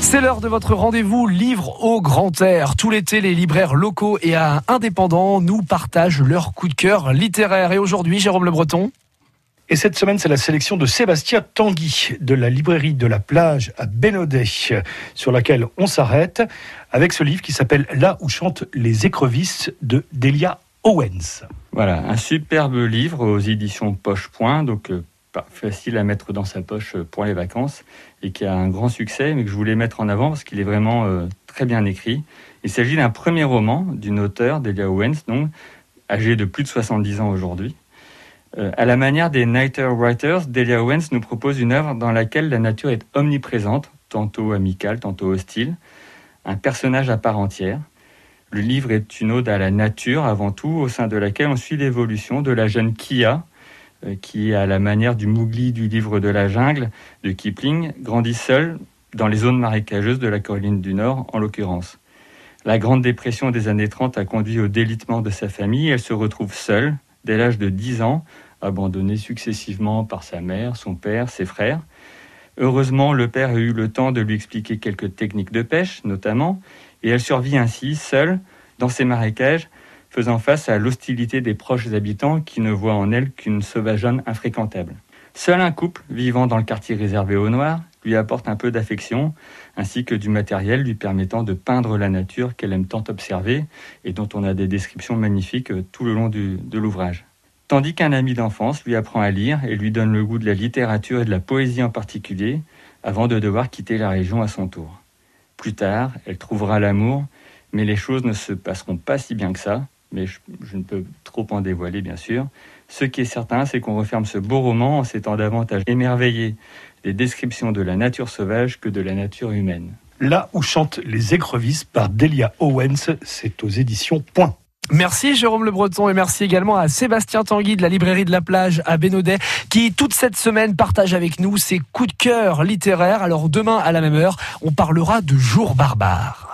C'est l'heure de votre rendez-vous livre au grand air. Tout l'été, les libraires locaux et indépendants nous partagent leur coup de cœur littéraire. Et aujourd'hui, Jérôme Le Breton et cette semaine, c'est la sélection de Sébastien Tanguy de la librairie de la plage à Bénodet, sur laquelle on s'arrête avec ce livre qui s'appelle Là où chantent les écrevisses de Delia Owens. Voilà, un superbe livre aux éditions Poche Point, donc euh, facile à mettre dans sa poche euh, pour les vacances et qui a un grand succès, mais que je voulais mettre en avant parce qu'il est vraiment euh, très bien écrit. Il s'agit d'un premier roman d'une auteure, Delia Owens, donc, âgée de plus de 70 ans aujourd'hui. Euh, à la manière des Nighter Writers, Delia Owens nous propose une œuvre dans laquelle la nature est omniprésente, tantôt amicale, tantôt hostile, un personnage à part entière. Le livre est une ode à la nature avant tout, au sein de laquelle on suit l'évolution de la jeune Kia, qui, à la manière du Mowgli du livre de la jungle de Kipling, grandit seule dans les zones marécageuses de la Caroline du Nord, en l'occurrence. La Grande Dépression des années 30 a conduit au délitement de sa famille. Elle se retrouve seule, dès l'âge de 10 ans, abandonnée successivement par sa mère, son père, ses frères. Heureusement, le père a eu le temps de lui expliquer quelques techniques de pêche, notamment, et elle survit ainsi, seule, dans ces marécages, faisant face à l'hostilité des proches habitants qui ne voient en elle qu'une sauvageonne infréquentable. Seul un couple, vivant dans le quartier réservé aux Noirs, lui apporte un peu d'affection, ainsi que du matériel lui permettant de peindre la nature qu'elle aime tant observer et dont on a des descriptions magnifiques tout le long de l'ouvrage tandis qu'un ami d'enfance lui apprend à lire et lui donne le goût de la littérature et de la poésie en particulier, avant de devoir quitter la région à son tour. Plus tard, elle trouvera l'amour, mais les choses ne se passeront pas si bien que ça, mais je, ne peux trop en dévoiler bien sûr. Ce qui est certain, c'est qu'on referme ce beau roman en s'étant davantage émerveillé des descriptions de la nature sauvage que de la nature humaine. Là où chantent les écrevisses par Delia Owens, c'est aux éditions Point. Merci Jérôme Le Breton et merci également à Sébastien Tanguy de la librairie de la plage à Bénodet qui toute cette semaine partage avec nous ses coups de cœur littéraires. Alors demain à la même heure, on parlera de Jour barbare.